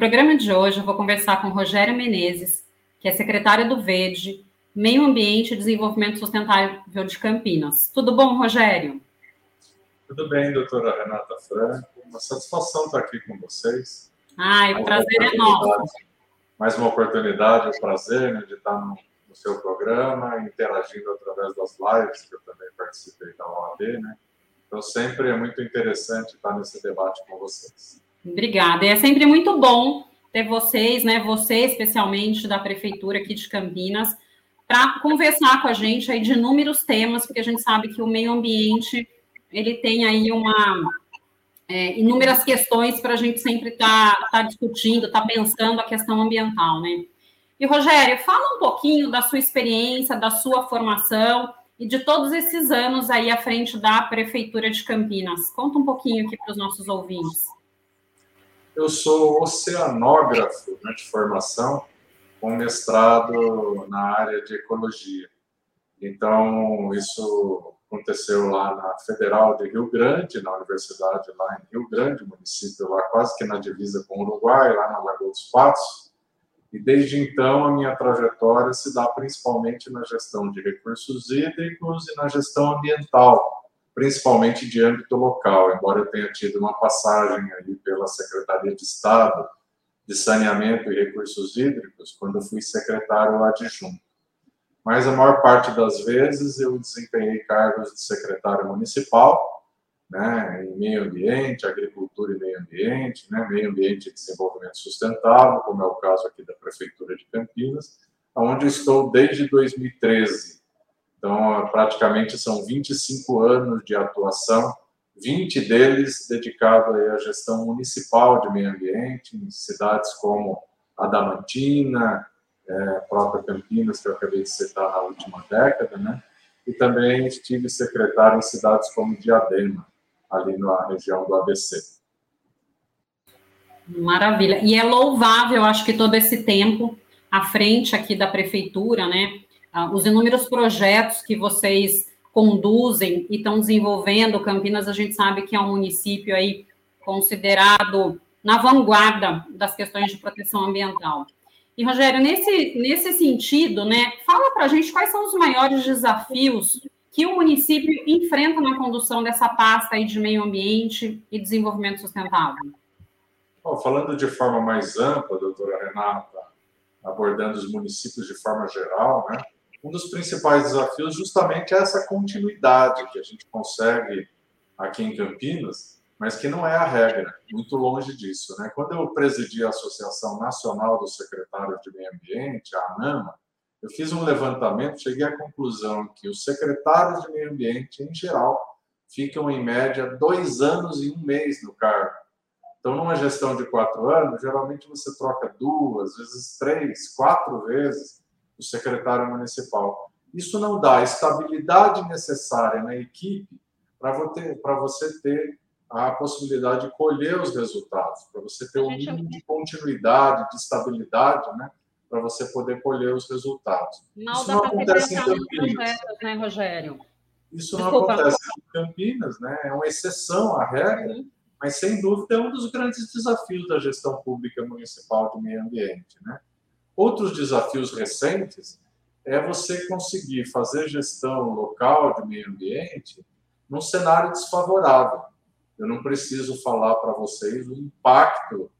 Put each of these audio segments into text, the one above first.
Programa de hoje eu vou conversar com Rogério Menezes, que é secretário do Verde, Meio Ambiente e Desenvolvimento Sustentável de Campinas. Tudo bom, Rogério? Tudo bem, doutora Renata Franco. Uma satisfação estar aqui com vocês. Ai, o prazer é nosso. Mais uma oportunidade, um prazer né, de estar no, no, seu programa, interagindo através das lives, que eu também participei da OAB, né? Então, sempre é muito interessante estar nesse debate com vocês. Obrigada. É sempre muito bom ter vocês, né? Você especialmente da prefeitura aqui de Campinas, para conversar com a gente aí de inúmeros temas, porque a gente sabe que o meio ambiente ele tem aí uma é, inúmeras questões para a gente sempre estar tá, tá discutindo, estar tá pensando a questão ambiental, né? E Rogério, fala um pouquinho da sua experiência, da sua formação e de todos esses anos aí à frente da prefeitura de Campinas. Conta um pouquinho aqui para os nossos ouvintes. Eu sou oceanógrafo né, de formação, com mestrado na área de ecologia. Então, isso aconteceu lá na Federal de Rio Grande, na universidade lá em Rio Grande, município lá quase que na divisa com o Uruguai, lá na Lagoa dos Patos. E desde então a minha trajetória se dá principalmente na gestão de recursos hídricos e na gestão ambiental, principalmente de âmbito local, embora eu tenha tido uma passagem ali pela Secretaria de Estado de Saneamento e Recursos Hídricos, quando eu fui secretário adjunto. Mas a maior parte das vezes eu desempenhei cargos de secretário municipal, né, em meio ambiente, agricultura e meio ambiente, né, meio ambiente e desenvolvimento sustentável, como é o caso aqui da Prefeitura de Campinas, onde estou desde 2013 então, praticamente são 25 anos de atuação, 20 deles dedicados à gestão municipal de meio ambiente, em cidades como Adamantina, é, própria Campinas, que eu acabei de citar na última década, né? E também estive secretário em cidades como Diadema, ali na região do ABC. Maravilha. E é louvável, acho que todo esse tempo à frente aqui da prefeitura, né? Ah, os inúmeros projetos que vocês conduzem e estão desenvolvendo. Campinas, a gente sabe que é um município aí considerado na vanguarda das questões de proteção ambiental. E, Rogério, nesse, nesse sentido, né, fala para a gente quais são os maiores desafios que o município enfrenta na condução dessa pasta aí de meio ambiente e desenvolvimento sustentável. Bom, falando de forma mais ampla, doutora Renata, abordando os municípios de forma geral, né, um dos principais desafios justamente é essa continuidade que a gente consegue aqui em Campinas, mas que não é a regra, muito longe disso. Né? Quando eu presidi a Associação Nacional dos Secretários de Meio Ambiente, a ANAMA, eu fiz um levantamento, cheguei à conclusão que os secretários de meio ambiente, em geral, ficam em média dois anos e um mês no cargo. Então, numa gestão de quatro anos, geralmente você troca duas, vezes três, quatro vezes do secretário municipal. Isso não dá a estabilidade necessária na equipe para você ter a possibilidade de colher os resultados, para você ter um mínimo de continuidade, de estabilidade, né? Para você poder colher os resultados. Isso não acontece em Campinas. Projetos, né, Rogério? Isso Desculpa. não acontece em Campinas, né? É uma exceção à regra, uhum. mas sem dúvida é um dos grandes desafios da gestão pública municipal de meio ambiente, né? Outros desafios recentes é você conseguir fazer gestão local de meio ambiente num cenário desfavorável. Eu não preciso falar para vocês o impacto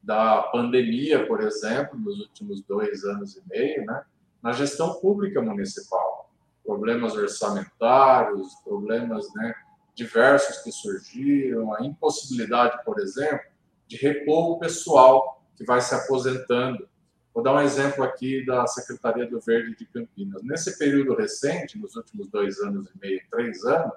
da pandemia, por exemplo, nos últimos dois anos e meio, né, na gestão pública municipal. Problemas orçamentários, problemas né, diversos que surgiram, a impossibilidade, por exemplo, de repor o pessoal que vai se aposentando Vou dar um exemplo aqui da Secretaria do Verde de Campinas. Nesse período recente, nos últimos dois anos e meio, três anos,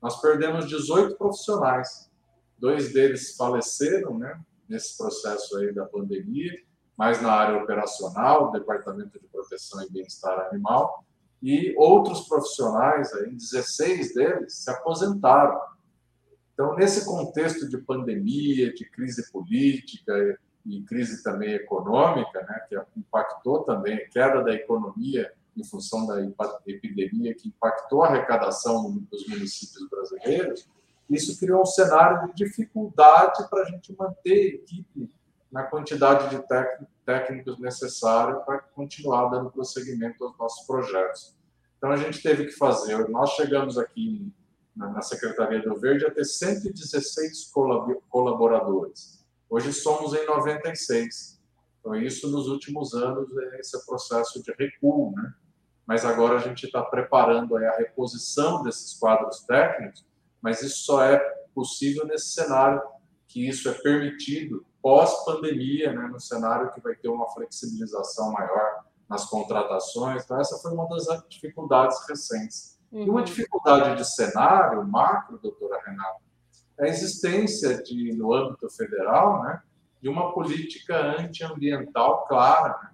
nós perdemos 18 profissionais. Dois deles faleceram, né, nesse processo aí da pandemia, mais na área operacional, Departamento de Proteção e Bem-Estar Animal, e outros profissionais, aí, 16 deles, se aposentaram. Então, nesse contexto de pandemia, de crise política, e crise também econômica, né, que impactou também a queda da economia em função da epidemia, que impactou a arrecadação dos municípios brasileiros, Isso criou um cenário de dificuldade para a gente manter equipe na quantidade de técnicos necessários para continuar dando prosseguimento aos nossos projetos. Então, a gente teve que fazer, nós chegamos aqui na Secretaria do Verde a ter 116 colaboradores. Hoje somos em 96. Então, isso nos últimos anos é esse processo de recuo, né? Mas agora a gente está preparando a reposição desses quadros técnicos, mas isso só é possível nesse cenário que isso é permitido pós-pandemia, né, no cenário que vai ter uma flexibilização maior nas contratações. Então, essa foi uma das dificuldades recentes. Uhum. E uma uhum. dificuldade de cenário macro, doutora Renata, a existência de, no âmbito federal né, de uma política antiambiental clara. Né?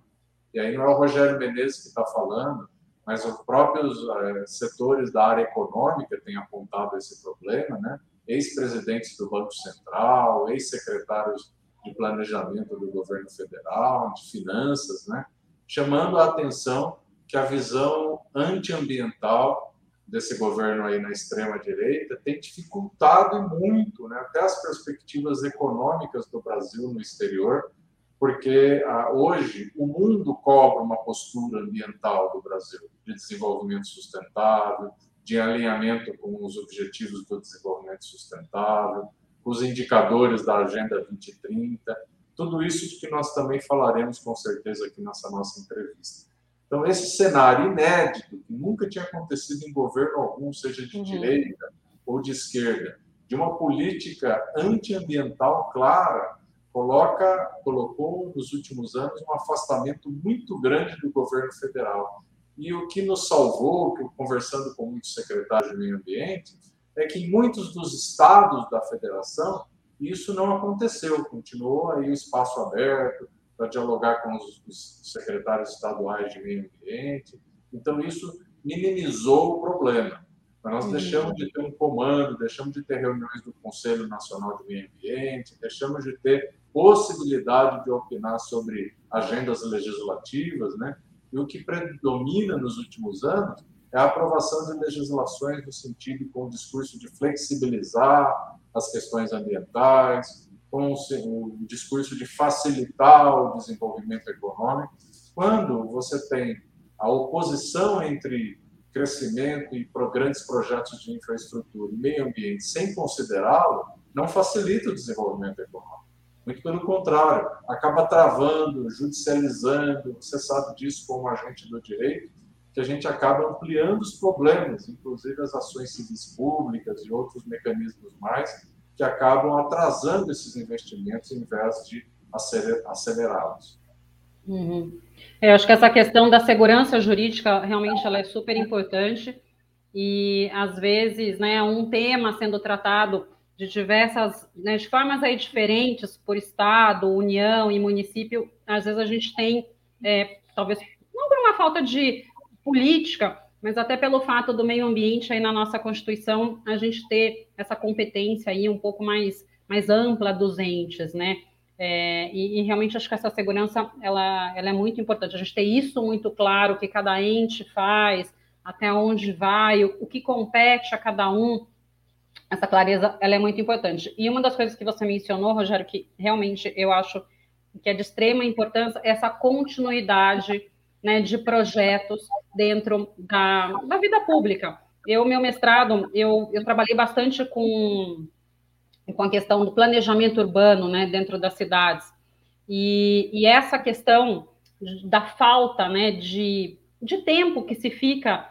E aí não é o Rogério Menezes que está falando, mas os próprios é, setores da área econômica têm apontado esse problema, né? ex-presidentes do Banco Central, ex-secretários de planejamento do governo federal, de finanças, né? chamando a atenção que a visão antiambiental desse governo aí na extrema direita tem dificultado muito, né, até as perspectivas econômicas do Brasil no exterior, porque ah, hoje o mundo cobra uma postura ambiental do Brasil de desenvolvimento sustentável, de alinhamento com os objetivos do desenvolvimento sustentável, os indicadores da Agenda 2030, tudo isso que nós também falaremos com certeza aqui nessa nossa entrevista. Então, esse cenário inédito, que nunca tinha acontecido em governo algum, seja de uhum. direita ou de esquerda, de uma política antiambiental clara, coloca, colocou nos últimos anos um afastamento muito grande do governo federal. E o que nos salvou, conversando com muitos secretários de meio ambiente, é que em muitos dos estados da federação isso não aconteceu, continuou aí o espaço aberto para dialogar com os, os secretários estaduais de meio ambiente. Então isso minimizou o problema. Mas nós uhum. deixamos de ter um comando, deixamos de ter reuniões do Conselho Nacional de Meio Ambiente, deixamos de ter possibilidade de opinar sobre agendas legislativas, né? E o que predomina nos últimos anos é a aprovação de legislações no sentido com o discurso de flexibilizar as questões ambientais, com o discurso de facilitar o desenvolvimento econômico. Quando você tem a oposição entre crescimento e grandes projetos de infraestrutura e meio ambiente sem considerá-lo, não facilita o desenvolvimento econômico. Muito pelo contrário, acaba travando, judicializando. Você sabe disso como agente do direito, que a gente acaba ampliando os problemas, inclusive as ações civis públicas e outros mecanismos mais, que acabam atrasando esses investimentos em vez de acelerá-los. Uhum. Eu acho que essa questão da segurança jurídica realmente ela é super importante e às vezes, né, um tema sendo tratado de diversas, né, de formas aí diferentes por estado, união e município, às vezes a gente tem, é, talvez não por uma falta de política, mas até pelo fato do meio ambiente aí na nossa Constituição, a gente ter essa competência aí um pouco mais, mais ampla dos entes, né? É, e, e, realmente acho que essa segurança ela, ela é muito importante. A gente ter isso muito claro, o que cada ente faz, até onde vai, o, o que compete a cada um, essa clareza ela é muito importante. E uma das coisas que você mencionou, Rogério, que realmente eu acho que é de extrema importância, é essa continuidade né, de projetos dentro da, da vida pública. Eu, meu mestrado, eu, eu trabalhei bastante com, com a questão do planejamento urbano né, dentro das cidades. E, e essa questão da falta né, de, de tempo que se fica,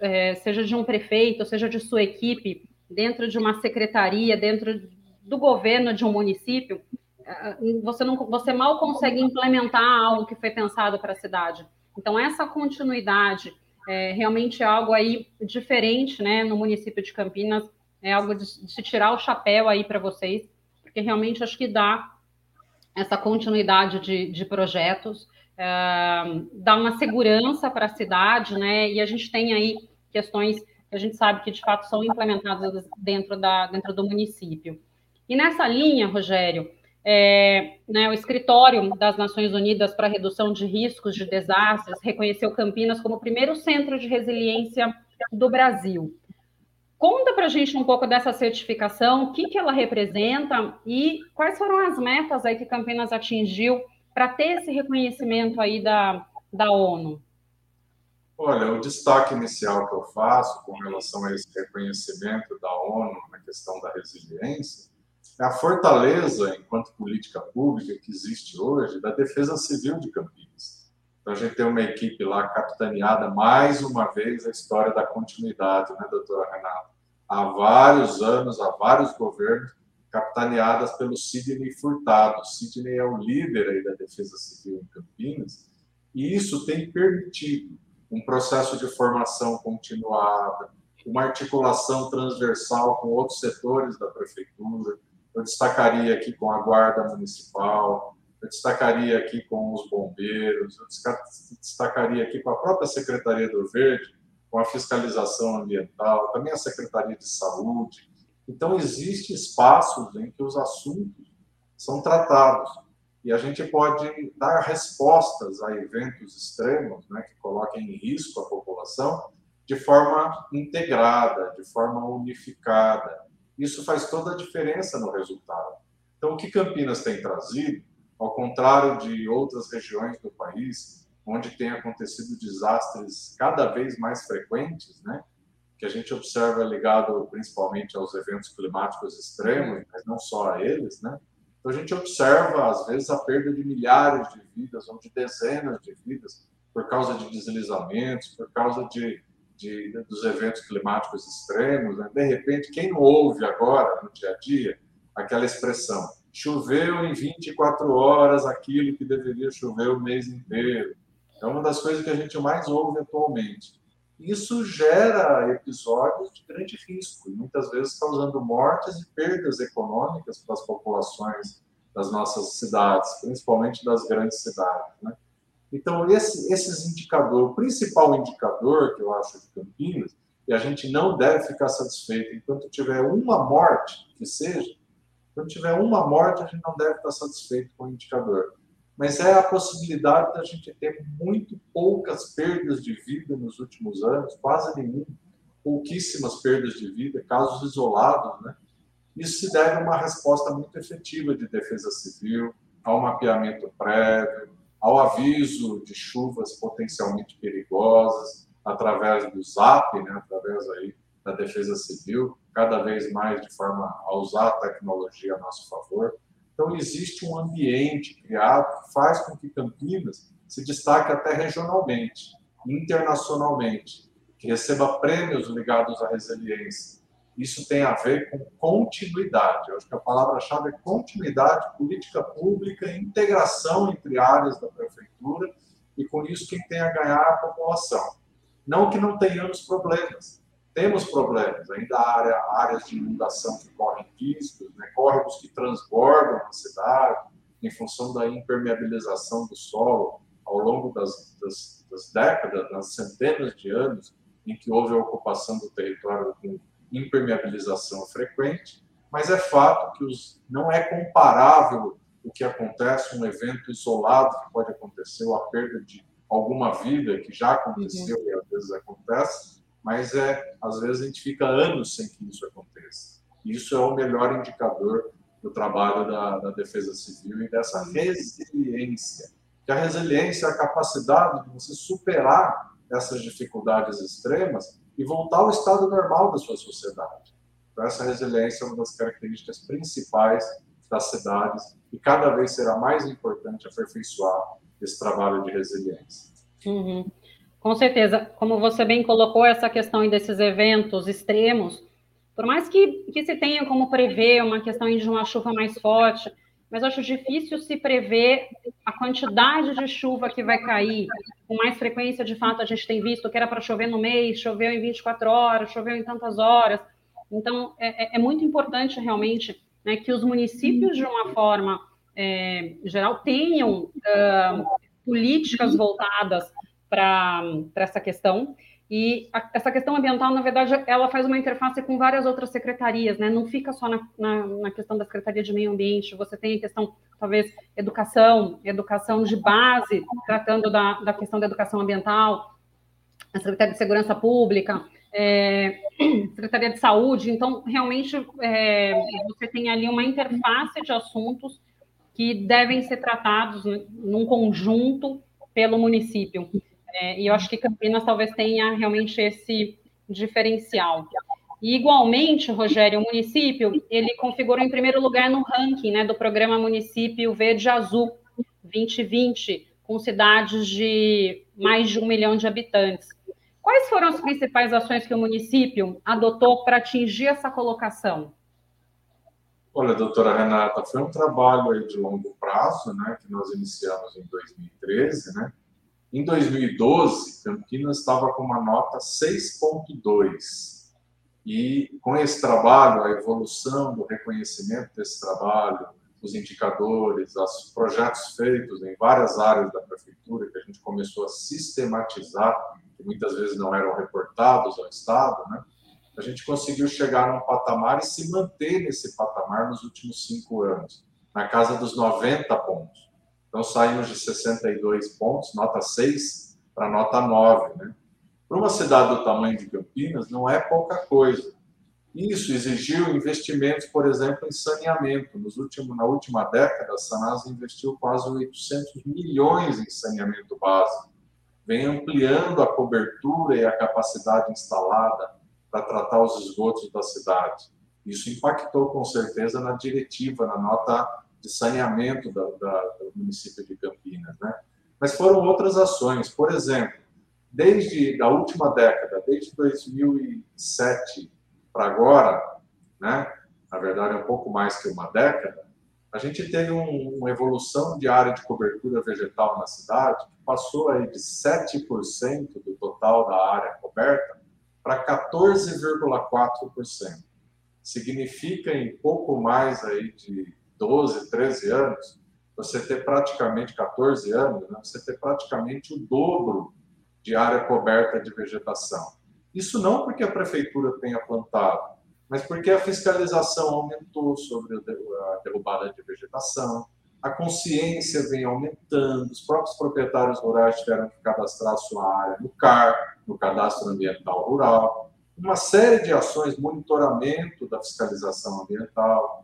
é, seja de um prefeito, seja de sua equipe, dentro de uma secretaria, dentro do governo de um município, é, você, não, você mal consegue implementar algo que foi pensado para a cidade. Então, essa continuidade é realmente é algo aí diferente, né, no município de Campinas, é algo de, se tirar o chapéu aí para vocês, porque realmente acho que dá essa continuidade de, de projetos, é, dá uma segurança para a cidade, né, e a gente tem aí questões que a gente sabe que de fato são implementadas dentro, da, dentro do município. E nessa linha, Rogério, é, né, o Escritório das Nações Unidas para Redução de Riscos de Desastres reconheceu Campinas como o primeiro centro de resiliência do Brasil. Conta para a gente um pouco dessa certificação, o que, que ela representa e quais foram as metas aí que Campinas atingiu para ter esse reconhecimento aí da, da ONU. Olha, o destaque inicial que eu faço com relação a esse reconhecimento da ONU na questão da resiliência a fortaleza, enquanto política pública que existe hoje, da defesa civil de Campinas. Então, a gente tem uma equipe lá capitaneada, mais uma vez, a história da continuidade, né, doutora Renata? Há vários anos, há vários governos, capitaneadas pelo Sidney Furtado. Sidney é o líder aí da defesa civil em Campinas, e isso tem permitido um processo de formação continuada, uma articulação transversal com outros setores da prefeitura, eu destacaria aqui com a Guarda Municipal, eu destacaria aqui com os bombeiros, eu destacaria aqui com a própria Secretaria do Verde, com a fiscalização ambiental, também a Secretaria de Saúde. Então, existem espaços em que os assuntos são tratados e a gente pode dar respostas a eventos extremos né, que coloquem em risco a população de forma integrada, de forma unificada, isso faz toda a diferença no resultado. Então, o que Campinas tem trazido, ao contrário de outras regiões do país, onde tem acontecido desastres cada vez mais frequentes, né? que a gente observa ligado principalmente aos eventos climáticos extremos, mas não só a eles, né? Então a gente observa às vezes a perda de milhares de vidas ou de dezenas de vidas por causa de deslizamentos, por causa de de, dos eventos climáticos extremos, né? de repente, quem não ouve agora, no dia a dia, aquela expressão, choveu em 24 horas aquilo que deveria chover o mês inteiro. É uma das coisas que a gente mais ouve atualmente. Isso gera episódios de grande risco, muitas vezes causando mortes e perdas econômicas para as populações das nossas cidades, principalmente das grandes cidades. Né? Então, esse, esses indicadores, o principal indicador que eu acho de Campinas, e a gente não deve ficar satisfeito enquanto tiver uma morte, que seja, quando tiver uma morte, a gente não deve estar satisfeito com o indicador. Mas é a possibilidade da gente ter muito poucas perdas de vida nos últimos anos, quase nenhum, pouquíssimas perdas de vida, casos isolados, né? Isso se deve a uma resposta muito efetiva de defesa civil, ao mapeamento prévio, ao aviso de chuvas potencialmente perigosas, através do ZAP, né, através aí da Defesa Civil, cada vez mais de forma a usar a tecnologia a nosso favor. Então, existe um ambiente criado que faz com que Campinas se destaque até regionalmente, internacionalmente, que receba prêmios ligados à resiliência, isso tem a ver com continuidade. Eu acho que a palavra-chave é continuidade, política pública, integração entre áreas da prefeitura e com isso quem tem a ganhar é a população. Não que não tenhamos problemas, temos problemas, ainda há área, áreas de inundação que correm riscos, né? córregos que transbordam a cidade em função da impermeabilização do solo ao longo das, das, das décadas, das centenas de anos em que houve a ocupação do território com impermeabilização frequente, mas é fato que os, não é comparável o que acontece, um evento isolado que pode acontecer, ou a perda de alguma vida que já aconteceu uhum. e às vezes acontece, mas é às vezes a gente fica anos sem que isso aconteça. Isso é o melhor indicador do trabalho da, da defesa civil e dessa resiliência. Que a resiliência é a capacidade de você superar essas dificuldades extremas e voltar ao estado normal da sua sociedade. Então, essa resiliência é uma das características principais das cidades e cada vez será mais importante aperfeiçoar esse trabalho de resiliência. Uhum. Com certeza, como você bem colocou essa questão desses eventos extremos, por mais que, que se tenha como prever uma questão de uma chuva mais forte, mas acho difícil se prever a quantidade de chuva que vai cair. Com mais frequência, de fato, a gente tem visto que era para chover no mês, choveu em 24 horas, choveu em tantas horas. Então, é, é, é muito importante realmente né, que os municípios, de uma forma é, geral, tenham uh, políticas voltadas para essa questão. E a, essa questão ambiental, na verdade, ela faz uma interface com várias outras secretarias, né? Não fica só na, na, na, questão da Secretaria de Meio Ambiente, você tem a questão, talvez, educação, educação de base, tratando da, da questão da educação ambiental, a Secretaria de Segurança Pública, é, Secretaria de Saúde. Então, realmente, é, você tem ali uma interface de assuntos que devem ser tratados num conjunto pelo município. É, e eu acho que Campinas talvez tenha realmente esse diferencial. E, igualmente, Rogério, o município, ele configurou em primeiro lugar no ranking né, do programa Município Verde Azul 2020, com cidades de mais de um milhão de habitantes. Quais foram as principais ações que o município adotou para atingir essa colocação? Olha, doutora Renata, foi um trabalho de longo prazo, né, que nós iniciamos em 2013, né? Em 2012, Campinas estava com uma nota 6.2. E com esse trabalho, a evolução do reconhecimento desse trabalho, os indicadores, os projetos feitos em várias áreas da prefeitura, que a gente começou a sistematizar, que muitas vezes não eram reportados ao Estado, né? a gente conseguiu chegar num patamar e se manter nesse patamar nos últimos cinco anos, na casa dos 90 pontos. Então, saímos de 62 pontos, nota 6, para nota 9. Né? Para uma cidade do tamanho de Campinas, não é pouca coisa. Isso exigiu investimentos, por exemplo, em saneamento. Nos últimos, na última década, a Sanasa investiu quase 800 milhões em saneamento básico. Vem ampliando a cobertura e a capacidade instalada para tratar os esgotos da cidade. Isso impactou, com certeza, na diretiva, na nota de saneamento da, da, do município de Campinas. Né? Mas foram outras ações. Por exemplo, desde a última década, desde 2007 para agora, né? na verdade é um pouco mais que uma década, a gente teve um, uma evolução de área de cobertura vegetal na cidade que passou aí de 7% do total da área coberta para 14,4%. Significa em pouco mais aí de 12, 13 anos, você ter praticamente 14 anos, né? você ter praticamente o dobro de área coberta de vegetação. Isso não porque a prefeitura tenha plantado, mas porque a fiscalização aumentou sobre a derrubada de vegetação, a consciência vem aumentando, os próprios proprietários rurais tiveram que cadastrar sua área no CAR, no Cadastro Ambiental Rural, uma série de ações, monitoramento da fiscalização ambiental,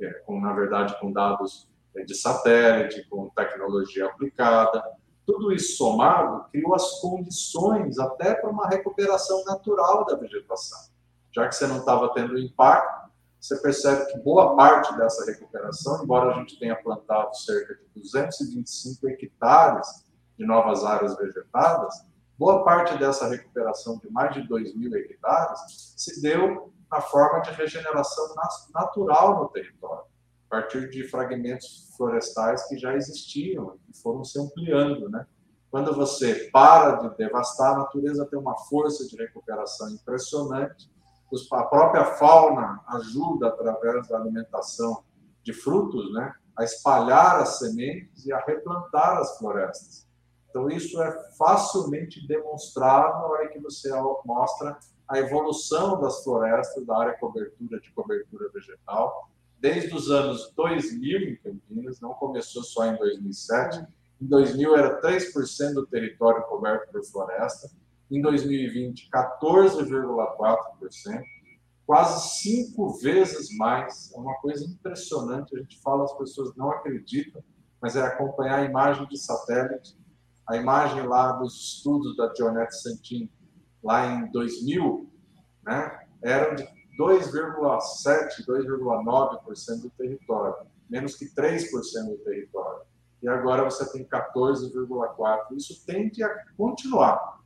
é, com na verdade, com dados é, de satélite, com tecnologia aplicada, tudo isso somado criou as condições até para uma recuperação natural da vegetação. Já que você não estava tendo impacto, você percebe que boa parte dessa recuperação, embora a gente tenha plantado cerca de 225 hectares de novas áreas vegetadas, boa parte dessa recuperação de mais de 2 mil hectares se deu na forma de regeneração natural no território a partir de fragmentos florestais que já existiam e foram se ampliando, né? Quando você para de devastar, a natureza tem uma força de recuperação impressionante. A própria fauna ajuda, através da alimentação de frutos, né, a espalhar as sementes e a replantar as florestas. Então, isso é facilmente demonstrado na hora que você mostra a evolução das florestas, da área cobertura de cobertura vegetal, desde os anos 2000 em Campinas, não começou só em 2007. Em 2000 era 3% do território coberto por floresta. Em 2020, 14,4%, quase cinco vezes mais. É uma coisa impressionante. A gente fala, as pessoas não acreditam, mas é acompanhar a imagem de satélite, a imagem lá dos estudos da Dionete Santin, lá em 2000, né, eram de 2,7%, 2,9% do território, menos que 3% do território. E agora você tem 14,4%. Isso tende a continuar,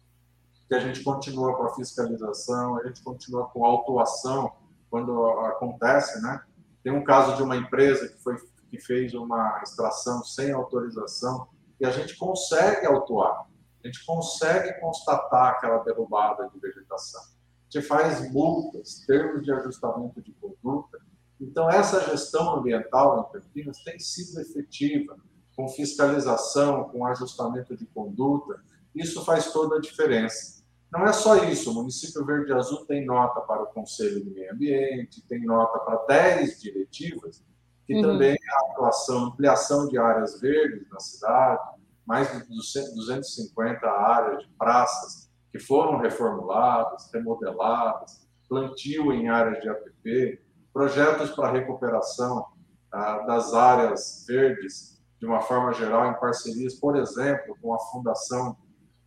porque a gente continua com a fiscalização, a gente continua com a autuação quando acontece, né? Tem um caso de uma empresa que, foi, que fez uma extração sem autorização e a gente consegue autuar, a gente consegue constatar aquela derrubada de vegetação você faz multas, termos de ajustamento de conduta. Então, essa gestão ambiental em Campinas tem sido efetiva, com fiscalização, com ajustamento de conduta. Isso faz toda a diferença. Não é só isso, o município Verde Azul tem nota para o Conselho de Meio Ambiente, tem nota para 10 diretivas, que uhum. também a atuação, ampliação de áreas verdes na cidade, mais de 250 áreas de praças que foram reformuladas, remodeladas, plantio em áreas de APP, projetos para recuperação ah, das áreas verdes de uma forma geral em parcerias, por exemplo, com a Fundação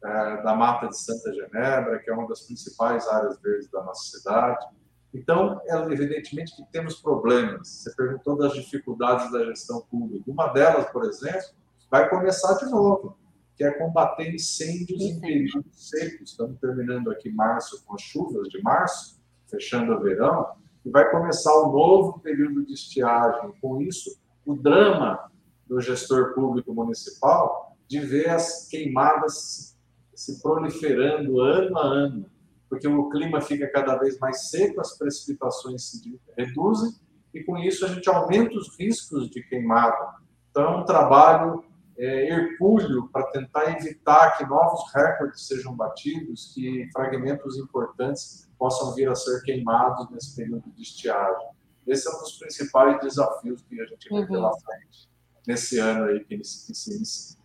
eh, da Mata de Santa Genebra, que é uma das principais áreas verdes da nossa cidade. Então, é evidentemente que temos problemas. Você perguntou das dificuldades da gestão pública. Uma delas, por exemplo, vai começar de novo, que é combater incêndios em períodos secos. Estamos terminando aqui março com as chuvas de março, fechando o verão, e vai começar o um novo período de estiagem. Com isso, o drama do gestor público municipal de ver as queimadas se proliferando ano a ano, porque o clima fica cada vez mais seco, as precipitações se reduzem e com isso a gente aumenta os riscos de queimada. Então é um trabalho é, hercúleo para tentar evitar que novos recordes sejam batidos, que fragmentos importantes possam vir a ser queimados nesse período de estiagem. Esse é um dos principais desafios que a gente vê uhum. pela frente nesse ano aí que, que se inicia.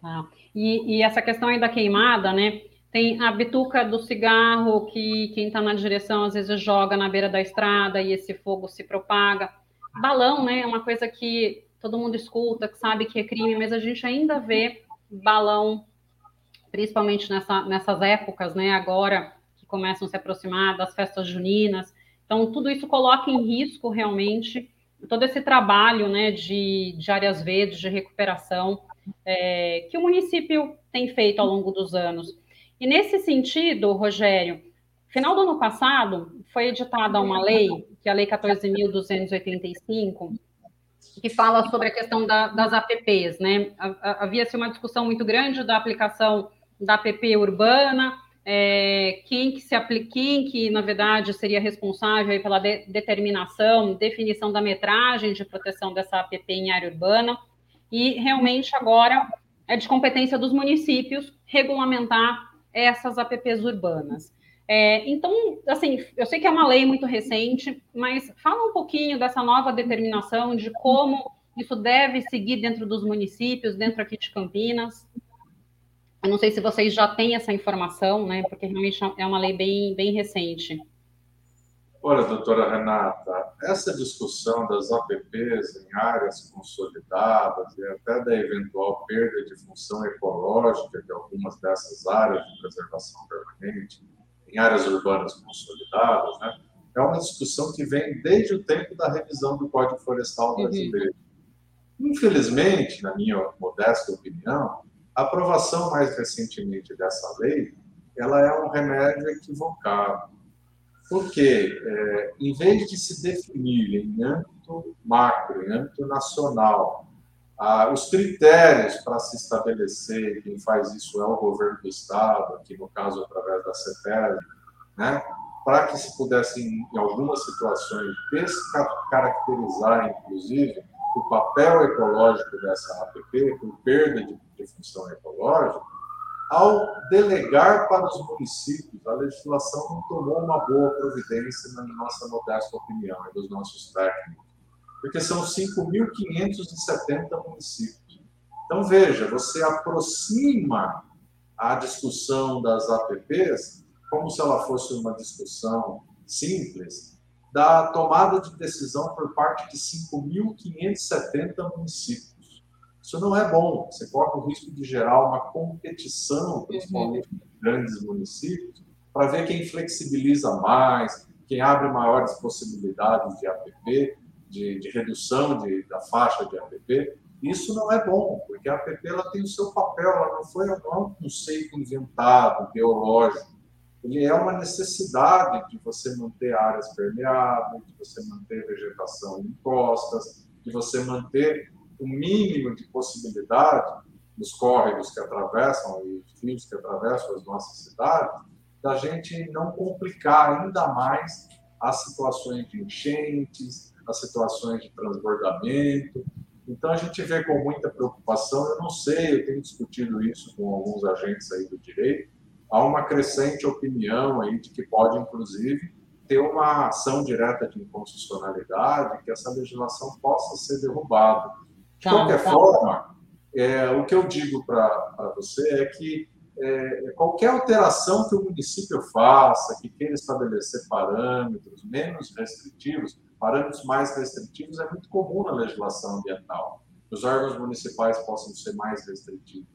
Tá. E, e, essa questão aí da queimada, né? Tem a bituca do cigarro que quem está na direção às vezes joga na beira da estrada e esse fogo se propaga. Balão, né? É uma coisa que todo mundo escuta, que sabe que é crime, mas a gente ainda vê balão, principalmente nessa, nessas épocas, né? Agora que começam a se aproximar das festas juninas. Então, tudo isso coloca em risco realmente todo esse trabalho né, de, de áreas verdes, de recuperação, é, que o município tem feito ao longo dos anos. E nesse sentido, Rogério, final do ano passado foi editada uma lei, que é a Lei 14.285, que fala sobre a questão da, das APPs, né? Havia-se uma discussão muito grande da aplicação da APP urbana, é, quem que se aplica, quem que, na verdade, seria responsável pela de, determinação, definição da metragem de proteção dessa APP em área urbana, e realmente agora é de competência dos municípios regulamentar essas APPs urbanas. É, então, assim, eu sei que é uma lei muito recente, mas fala um pouquinho dessa nova determinação de como isso deve seguir dentro dos municípios, dentro aqui de Campinas. Eu não sei se vocês já têm essa informação, né? Porque realmente é uma lei bem, bem recente. Olha, doutora Renata, essa discussão das APPs em áreas consolidadas e até da eventual perda de função ecológica de algumas dessas áreas de preservação permanente, em áreas urbanas consolidadas, né, é uma discussão que vem desde o tempo da revisão do Código Florestal uhum. brasileiro. Uhum. Infelizmente, na minha modesta opinião, a aprovação mais recentemente dessa lei, ela é um remédio equivocado. Porque, é, em vez de se definir em âmbito macro, em âmbito nacional, ah, os critérios para se estabelecer, quem faz isso é o governo do Estado, aqui no caso através da CETES, né, para que se pudesse, em algumas situações, descaracterizar, inclusive, o papel ecológico dessa APP, por perda de de função ecológica, ao delegar para os municípios, a legislação não tomou uma boa providência, na nossa modesta opinião, e dos nossos técnicos, porque são 5.570 municípios. Então, veja, você aproxima a discussão das APPs como se ela fosse uma discussão simples, da tomada de decisão por parte de 5.570 municípios. Isso não é bom. Você corre o risco de gerar uma competição, principalmente uhum. grandes municípios, para ver quem flexibiliza mais, quem abre maiores possibilidades de APP, de, de redução de, da faixa de APP. Isso não é bom, porque a APP ela tem o seu papel, ela não foi é um conceito inventado, biológico. Ele é uma necessidade de você manter áreas permeáveis, de você manter vegetação em costas, de você manter o mínimo de possibilidade nos córregos que atravessam e os rios que atravessam as nossas cidades, da gente não complicar ainda mais as situações de enchentes, as situações de transbordamento. Então a gente vê com muita preocupação, eu não sei, eu tenho discutido isso com alguns agentes aí do direito, há uma crescente opinião aí de que pode inclusive ter uma ação direta de inconstitucionalidade, que essa legislação possa ser derrubada. De qualquer tá, tá. forma, é, o que eu digo para você é que é, qualquer alteração que o município faça, que queira estabelecer parâmetros menos restritivos, parâmetros mais restritivos é muito comum na legislação ambiental. Os órgãos municipais possam ser mais restritivos.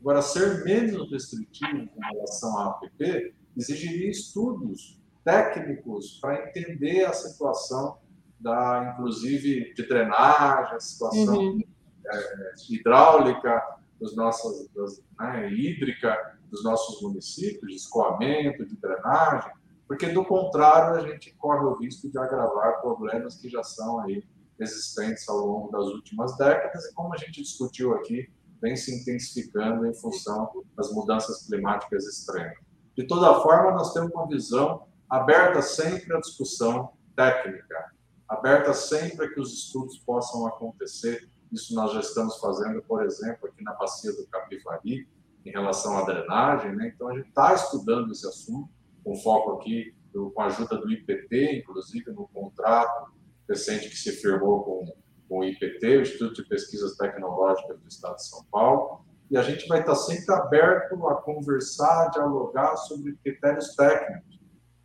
Agora, ser menos restritivo em relação à APP exigiria estudos técnicos para entender a situação da, inclusive, de drenagem, a situação uhum. é, hidráulica dos nossos, das, né, hídrica dos nossos municípios, de escoamento, de drenagem, porque do contrário a gente corre o risco de agravar problemas que já são aí existentes ao longo das últimas décadas e como a gente discutiu aqui, vem se intensificando em função das mudanças climáticas extremas. De toda forma, nós temos uma visão aberta sempre à discussão técnica, aberta sempre a que os estudos possam acontecer. Isso nós já estamos fazendo, por exemplo, aqui na bacia do Capivari, em relação à drenagem. Né? Então, a gente está estudando esse assunto, com foco aqui, com a ajuda do IPT, inclusive no contrato recente que se firmou com, com o IPT, o Instituto de Pesquisas Tecnológicas do Estado de São Paulo, e a gente vai estar sempre aberto a conversar, a dialogar sobre critérios técnicos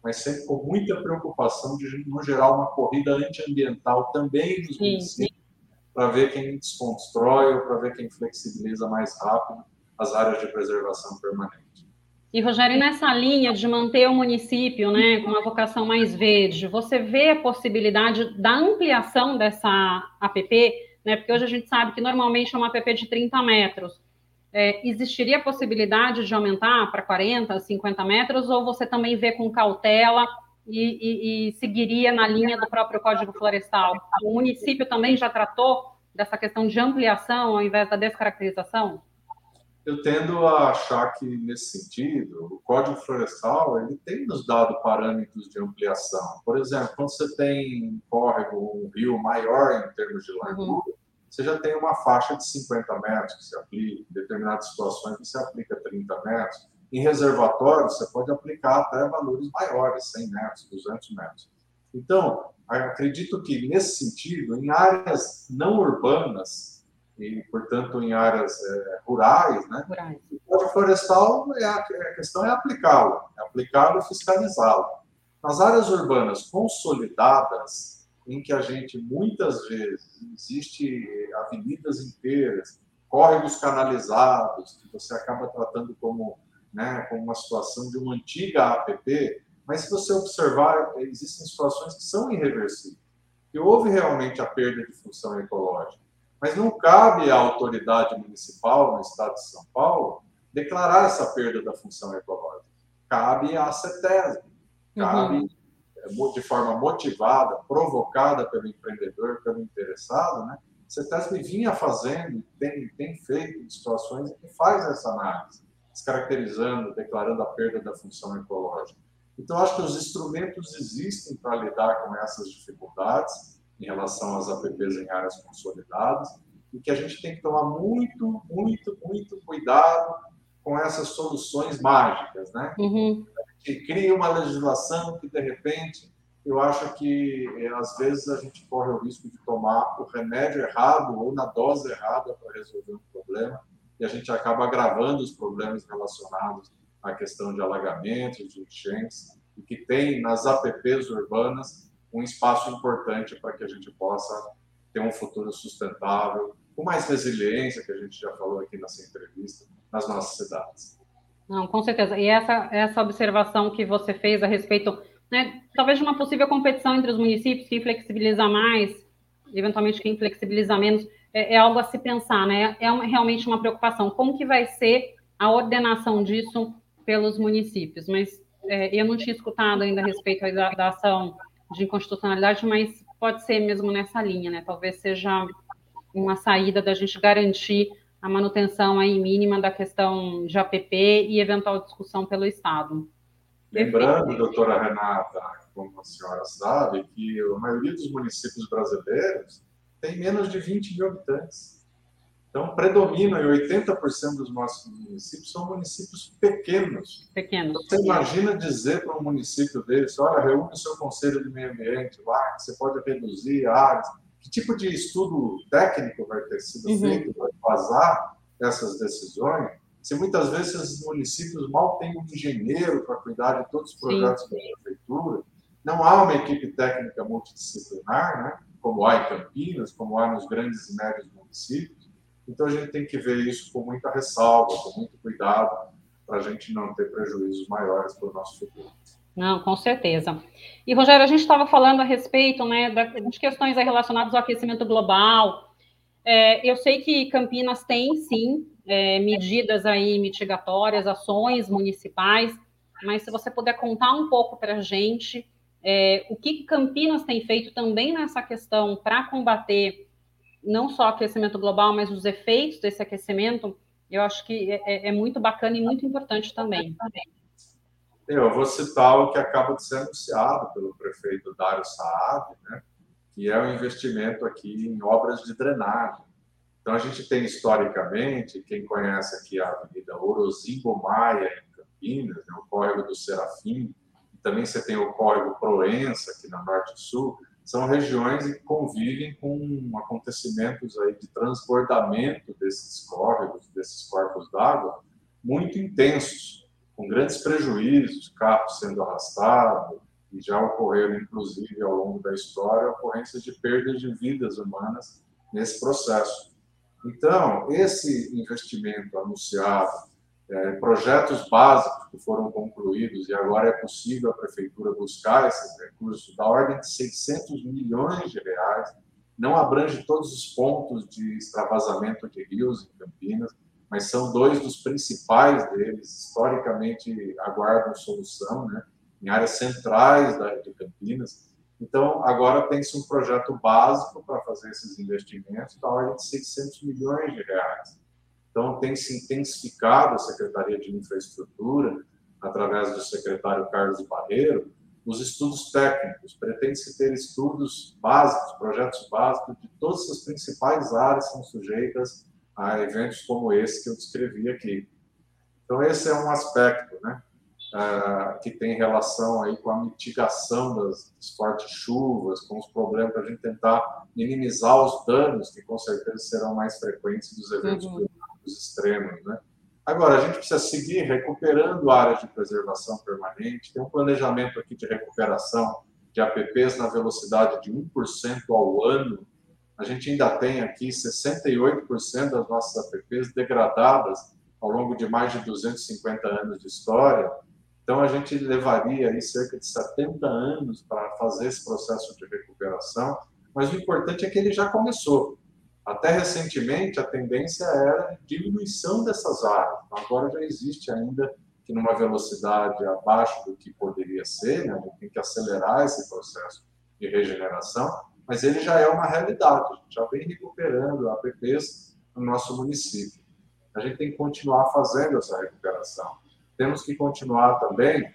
mas sempre com muita preocupação de não gerar uma corrida antiambiental também nos municípios, para ver quem desconstrói ou para ver quem flexibiliza mais rápido as áreas de preservação permanente. E, Rogério, nessa linha de manter o município né, com uma vocação mais verde, você vê a possibilidade da ampliação dessa APP? Né, porque hoje a gente sabe que normalmente é uma APP de 30 metros é, existiria a possibilidade de aumentar para 40, 50 metros, ou você também vê com cautela e, e, e, seguiria na linha do próprio Código Florestal? O município também já tratou dessa questão de ampliação ao invés da descaracterização? Eu tendo a achar que, nesse sentido, o Código Florestal ele tem nos dado parâmetros de ampliação. Por exemplo, quando você tem um córrego, um rio maior em termos de largura, uhum você já tem uma faixa de 50 metros que se aplica, em determinadas situações você aplica 30 metros. Em reservatórios, você pode aplicar até valores maiores, 100 metros, 200 metros. Então, acredito que, nesse sentido, em áreas não urbanas, e, portanto, em áreas é, rurais, né? Rurais. o Código Florestal, é a, a questão é aplicá-lo, é aplicá-lo e fiscalizá-lo. Nas áreas urbanas consolidadas, em que a gente muitas vezes existe avenidas inteiras, córregos canalizados, que você acaba tratando como, né, como uma situação de uma antiga APP, mas se você observar, existem situações que são irreversíveis, que houve realmente a perda de função ecológica, mas não cabe à autoridade municipal no estado de São Paulo declarar essa perda da função ecológica. Cabe à CETESB, cabe uhum de forma motivada, provocada pelo empreendedor, pelo interessado, né? CETESB vinha fazendo, tem, tem feito situações que faz essa análise, descaracterizando, declarando a perda da função ecológica. Então, acho que os instrumentos existem para lidar com essas dificuldades em relação às APPs em áreas consolidadas e que a gente tem que tomar muito, muito, muito cuidado com essas soluções mágicas, né? Uhum que cria uma legislação que, de repente, eu acho que, eh, às vezes, a gente corre o risco de tomar o remédio errado ou na dose errada para resolver um problema, e a gente acaba agravando os problemas relacionados à questão de alagamentos, de enchentes, e que tem nas APPs urbanas um espaço importante para que a gente possa ter um futuro sustentável, com mais resiliência, que a gente já falou aqui nessa entrevista, nas nossas cidades. Não, com certeza. E essa, essa observação que você fez a respeito, né, talvez de uma possível competição entre os municípios, quem flexibiliza mais, eventualmente quem flexibiliza menos, é, é algo a se pensar, né? É uma, realmente uma preocupação. Como que vai ser a ordenação disso pelos municípios? Mas é, eu não tinha escutado ainda a respeito da, da ação de inconstitucionalidade, mas pode ser mesmo nessa linha, né? Talvez seja uma saída da gente garantir a manutenção aí mínima da questão de APP e eventual discussão pelo Estado. Lembrando, doutora Renata, como a senhora sabe, que a maioria dos municípios brasileiros tem menos de 20 mil habitantes. Então, predominam, e 80% dos nossos municípios são municípios pequenos. Pequenos. Então, você imagina dizer para um município desse, olha, reúne o seu conselho de meio ambiente lá, você pode reduzir áreas que tipo de estudo técnico vai ter sido uhum. feito para vazar essas decisões, se muitas vezes esses municípios mal têm um engenheiro para cuidar de todos os projetos Sim. da prefeitura, não há uma equipe técnica multidisciplinar, né? como há em Campinas, como há nos grandes e médios municípios. Então a gente tem que ver isso com muita ressalva, com muito cuidado, para a gente não ter prejuízos maiores para o nosso futuro. Não, com certeza. E, Rogério, a gente estava falando a respeito né, das questões relacionadas ao aquecimento global. É, eu sei que Campinas tem, sim, é, medidas aí mitigatórias, ações municipais, mas se você puder contar um pouco para a gente é, o que Campinas tem feito também nessa questão para combater não só aquecimento global, mas os efeitos desse aquecimento, eu acho que é, é, é muito bacana e muito importante também. Eu vou citar o que acaba de ser anunciado pelo prefeito Dário Saad, né, que é o um investimento aqui em obras de drenagem. Então, a gente tem historicamente, quem conhece aqui a Avenida Orozimbo Maia, em Campinas, né, o córrego do Serafim, também você tem o córrego Proença, aqui na Norte e Sul, são regiões que convivem com acontecimentos aí de transbordamento desses córregos, desses corpos d'água, muito intensos, com grandes prejuízos, carros sendo arrastados, e já ocorreram, inclusive, ao longo da história, ocorrências de perdas de vidas humanas nesse processo. Então, esse investimento anunciado é, projetos básicos que foram concluídos e agora é possível a prefeitura buscar esses recursos da ordem de 600 milhões de reais. Não abrange todos os pontos de extravasamento de rios em Campinas, mas são dois dos principais deles, historicamente aguardam solução, né, em áreas centrais da, de Campinas. Então, agora tem-se um projeto básico para fazer esses investimentos da ordem de 600 milhões de reais então, tem se intensificado a Secretaria de Infraestrutura, através do secretário Carlos Barreiro, os estudos técnicos. Pretende-se ter estudos básicos, projetos básicos de todas as principais áreas que são sujeitas a eventos como esse que eu descrevi aqui. Então, esse é um aspecto né, uh, que tem relação aí com a mitigação das, das fortes chuvas, com os problemas, para a gente tentar minimizar os danos, que com certeza serão mais frequentes dos eventos uhum extremos, né? Agora, a gente precisa seguir recuperando áreas de preservação permanente, tem um planejamento aqui de recuperação de APPs na velocidade de 1% ao ano. A gente ainda tem aqui 68% das nossas APPs degradadas ao longo de mais de 250 anos de história. Então, a gente levaria aí cerca de 70 anos para fazer esse processo de recuperação, mas o importante é que ele já começou. Até recentemente, a tendência era diminuição dessas áreas. Então, agora já existe ainda que numa velocidade abaixo do que poderia ser, né? tem que acelerar esse processo de regeneração, mas ele já é uma realidade, a gente já vem recuperando APPs no nosso município. A gente tem que continuar fazendo essa recuperação. Temos que continuar também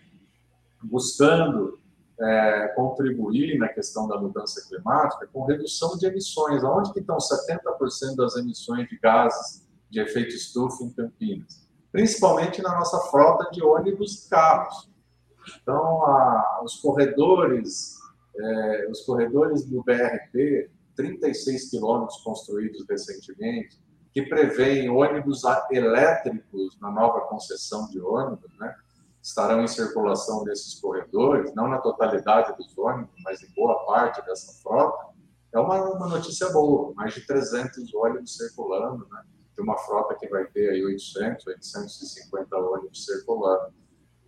buscando é, contribuir na questão da mudança climática com redução de emissões. Onde que estão 70% das emissões de gases de efeito estufa em Campinas? Principalmente na nossa frota de ônibus e carros. Então, a, os corredores, é, os corredores do BRT, 36 quilômetros construídos recentemente, que prevêem ônibus elétricos na nova concessão de ônibus, né? Estarão em circulação nesses corredores, não na totalidade dos ônibus, mas em boa parte dessa frota, é uma, uma notícia boa. Mais de 300 ônibus circulando, né? de uma frota que vai ter aí 800, 850 ônibus circulando.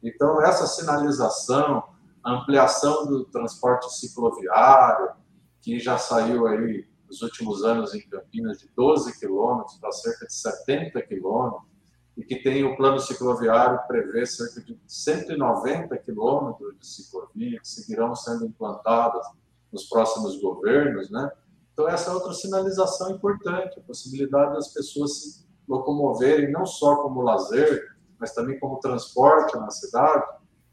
Então, essa sinalização, ampliação do transporte cicloviário, que já saiu aí nos últimos anos em Campinas de 12 quilômetros para cerca de 70 quilômetros, e que tem o plano cicloviário prevê cerca de 190 quilômetros de ciclovia que seguirão sendo implantadas nos próximos governos, né? Então essa é outra sinalização importante, a possibilidade das pessoas se locomoverem não só como lazer, mas também como transporte na cidade,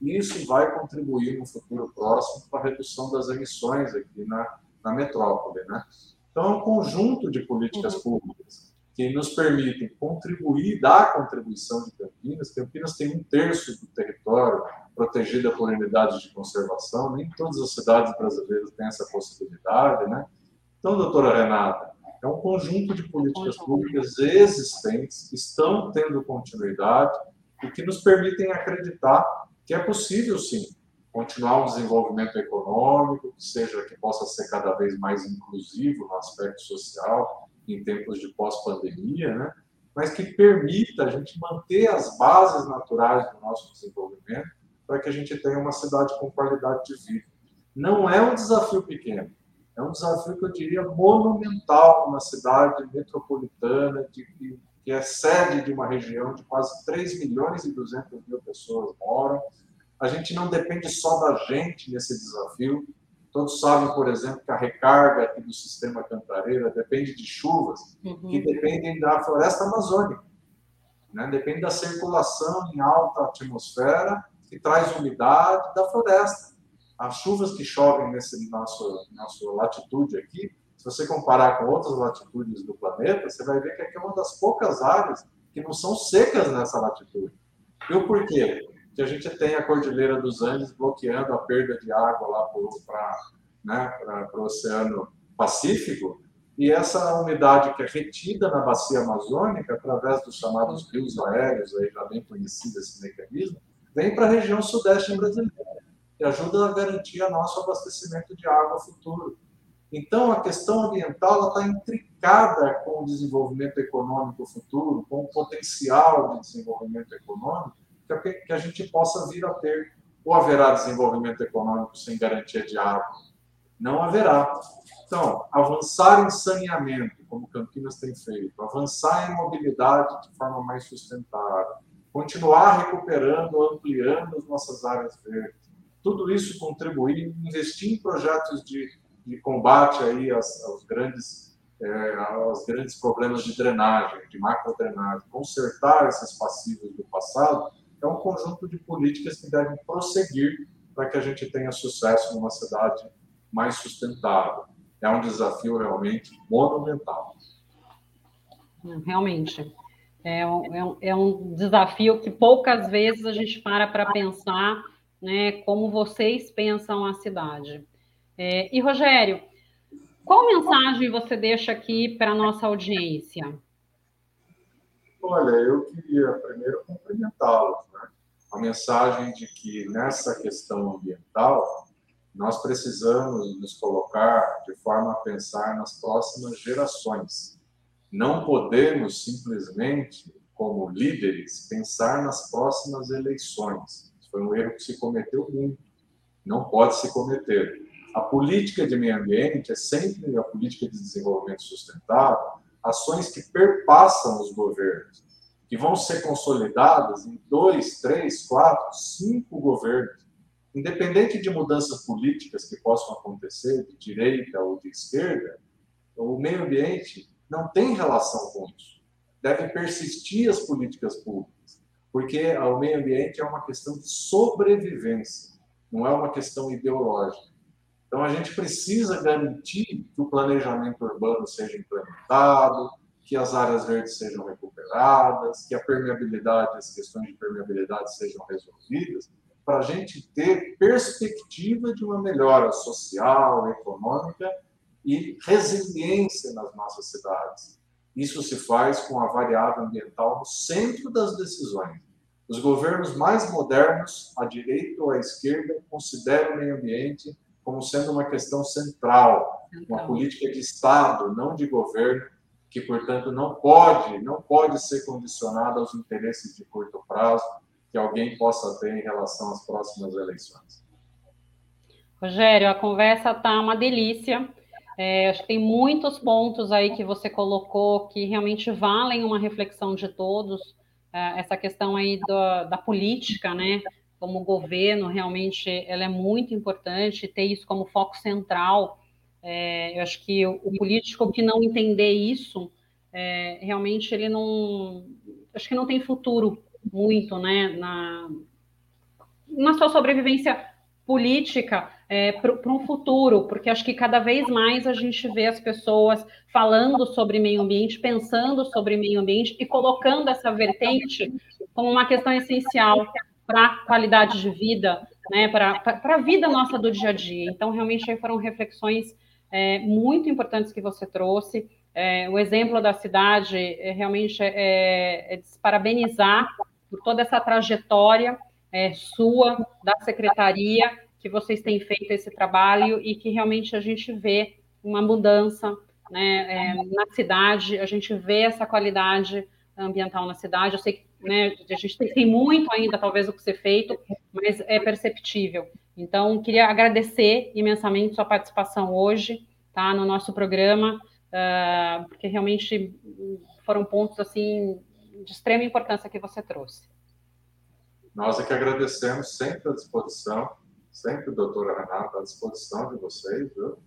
e isso vai contribuir no futuro próximo para a redução das emissões aqui na, na metrópole, né? Então é um conjunto de políticas uhum. públicas que nos permitem contribuir, dar contribuição de Campinas. Campinas tem um terço do território protegida por unidades de conservação, nem todas as cidades brasileiras têm essa possibilidade, né? Então, doutora Renata, É um conjunto de políticas públicas existentes, que estão tendo continuidade e que nos permitem acreditar que é possível, sim, continuar um desenvolvimento econômico, que seja que possa ser cada vez mais inclusivo no aspecto social em tempos de pós-pandemia, né? mas que permita a gente manter as bases naturais do nosso desenvolvimento para que a gente tenha uma cidade com qualidade de vida. Não é um desafio pequeno, é um desafio que eu diria monumental uma cidade metropolitana de, que é sede de uma região de quase 3 milhões e 200 mil pessoas moram. A gente não depende só da gente nesse desafio. Todos sabem, por exemplo, que a recarga aqui do sistema Cantareira depende de chuvas uhum. que dependem da floresta amazônica. Né? Depende da circulação em alta atmosfera que traz umidade da floresta. As chuvas que chovem nesse nosso nossa latitude aqui, se você comparar com outras latitudes do planeta, você vai ver que aqui é uma das poucas áreas que não são secas nessa latitude. E o porquê? Que a gente tem a Cordilheira dos Andes bloqueando a perda de água lá para né, o Oceano Pacífico, e essa umidade que é retida na bacia amazônica, através dos chamados rios aéreos, aí já bem conhecido esse mecanismo, vem para a região sudeste brasileira e ajuda a garantir o nosso abastecimento de água futuro. Então, a questão ambiental está intricada com o desenvolvimento econômico futuro, com o potencial de desenvolvimento econômico que a gente possa vir a ter. Ou haverá desenvolvimento econômico sem garantia de água? Não haverá. Então, avançar em saneamento, como Campinas tem feito, avançar em mobilidade de forma mais sustentável, continuar recuperando, ampliando as nossas áreas verdes. Tudo isso contribuir, investir em projetos de, de combate aí aos, grandes é, aos grandes problemas de drenagem, de macrodrenagem, consertar esses passivos do passado, é um conjunto de políticas que devem prosseguir para que a gente tenha sucesso numa cidade mais sustentável. É um desafio realmente monumental. Realmente. É um, é, um, é desafio que poucas vezes a gente para para pensar né, como vocês pensam a cidade. É, e, Rogério, qual mensagem você deixa aqui para a nossa audiência? Olha, eu queria primeiro cumprimentá-los. A mensagem de que nessa questão ambiental nós precisamos nos colocar de forma a pensar nas próximas gerações não podemos simplesmente, como líderes, pensar nas próximas eleições. Foi um erro que se cometeu muito. Não pode se cometer. A política de meio ambiente é sempre a política de desenvolvimento sustentável, ações que perpassam os governos, que vão ser consolidadas em dois, três, quatro, cinco governos. Independente de mudanças políticas que possam acontecer, de direita ou de esquerda, o meio ambiente não tem relação com isso. Devem persistir as políticas públicas, porque o meio ambiente é uma questão de sobrevivência, não é uma questão ideológica. Então, a gente precisa garantir que o planejamento urbano seja implementado, que as áreas verdes sejam recuperadas, que a permeabilidade, as questões de permeabilidade sejam resolvidas, para a gente ter perspectiva de uma melhora social, econômica e resiliência nas nossas cidades. Isso se faz com a variável ambiental no centro das decisões. Os governos mais modernos, à direita ou à esquerda, consideram o meio ambiente como sendo uma questão central, uma política de Estado, não de governo, que, portanto, não pode, não pode ser condicionada aos interesses de curto prazo que alguém possa ter em relação às próximas eleições. Rogério, a conversa está uma delícia. É, acho que tem muitos pontos aí que você colocou que realmente valem uma reflexão de todos. É, essa questão aí da, da política, né? Como governo, realmente ela é muito importante ter isso como foco central. É, eu acho que o, político que não entender isso, é, realmente ele não, acho que não tem futuro muito, né? Na, na sua sobrevivência política é, para um futuro, porque acho que cada vez mais a gente vê as pessoas falando sobre meio ambiente, pensando sobre meio ambiente e colocando essa vertente como uma questão essencial para a qualidade de vida, né, para a vida nossa do dia a dia. Então, realmente, foram reflexões é, muito importantes que você trouxe. é, o exemplo da cidade é, realmente é, é parabenizar por toda essa trajetória é, sua, da secretaria, que vocês têm feito esse trabalho e que realmente a gente vê uma mudança né, é, na cidade, a gente vê essa qualidade ambiental na cidade. Eu sei que né, a gente tem, muito ainda, talvez, o que ser feito, mas é perceptível. Então, queria agradecer imensamente sua participação hoje, tá, no nosso programa, uh, porque realmente foram pontos assim de extrema importância que você trouxe. Nós é que agradecemos sempre à disposição, sempre, doutora Renata, à disposição de vocês, viu?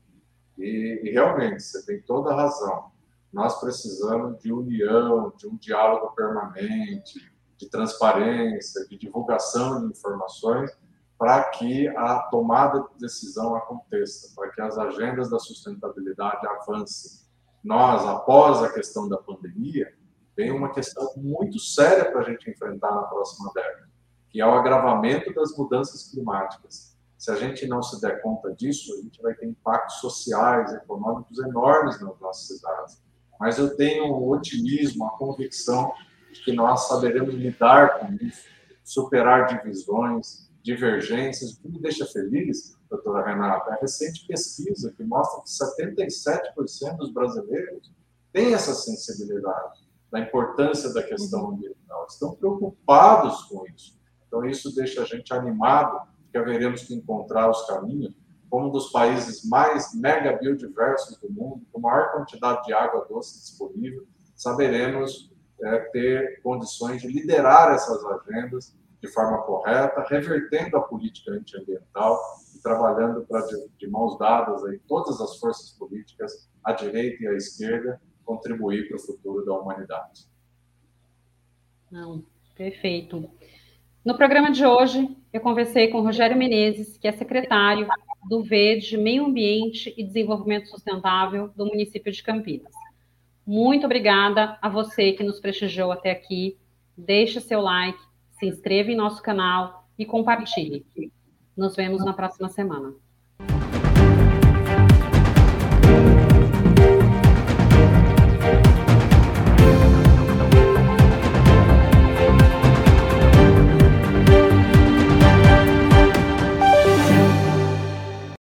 E, e realmente, você tem toda a razão. Nós precisamos de união, de um diálogo permanente, de transparência, de divulgação de informações, para que a tomada de decisão aconteça, para que as agendas da sustentabilidade avancem. Nós, após a questão da pandemia, tem uma questão muito séria para a gente enfrentar na próxima década, que é o agravamento das mudanças climáticas. Se a gente não se der conta disso, a gente vai ter impactos sociais, econômicos enormes nas nossas cidades. Mas eu tenho um otimismo, uma convicção de que nós saberemos lidar com isso, superar divisões, divergências. O que me deixa feliz, doutora Renata, é a recente pesquisa que mostra que 77% dos brasileiros têm essa sensibilidade da importância da questão ambiental, estão preocupados com isso. Então, isso deixa a gente animado que haveremos que encontrar os caminhos como um dos países mais mega biodiversos do mundo, com maior quantidade de água doce disponível, saberemos é, ter condições de liderar essas agendas de forma correta, revertendo a política antiambiental e trabalhando para, de, de mãos dadas, aí, todas as forças políticas, à direita e à esquerda, contribuir para o futuro da humanidade. Não, perfeito. No programa de hoje, eu conversei com Rogério Menezes, que é secretário do VED, Meio Ambiente e Desenvolvimento Sustentável do município de Campinas. Muito obrigada a você que nos prestigiou até aqui. Deixe seu like, se inscreva em nosso canal e compartilhe. Nos vemos na próxima semana.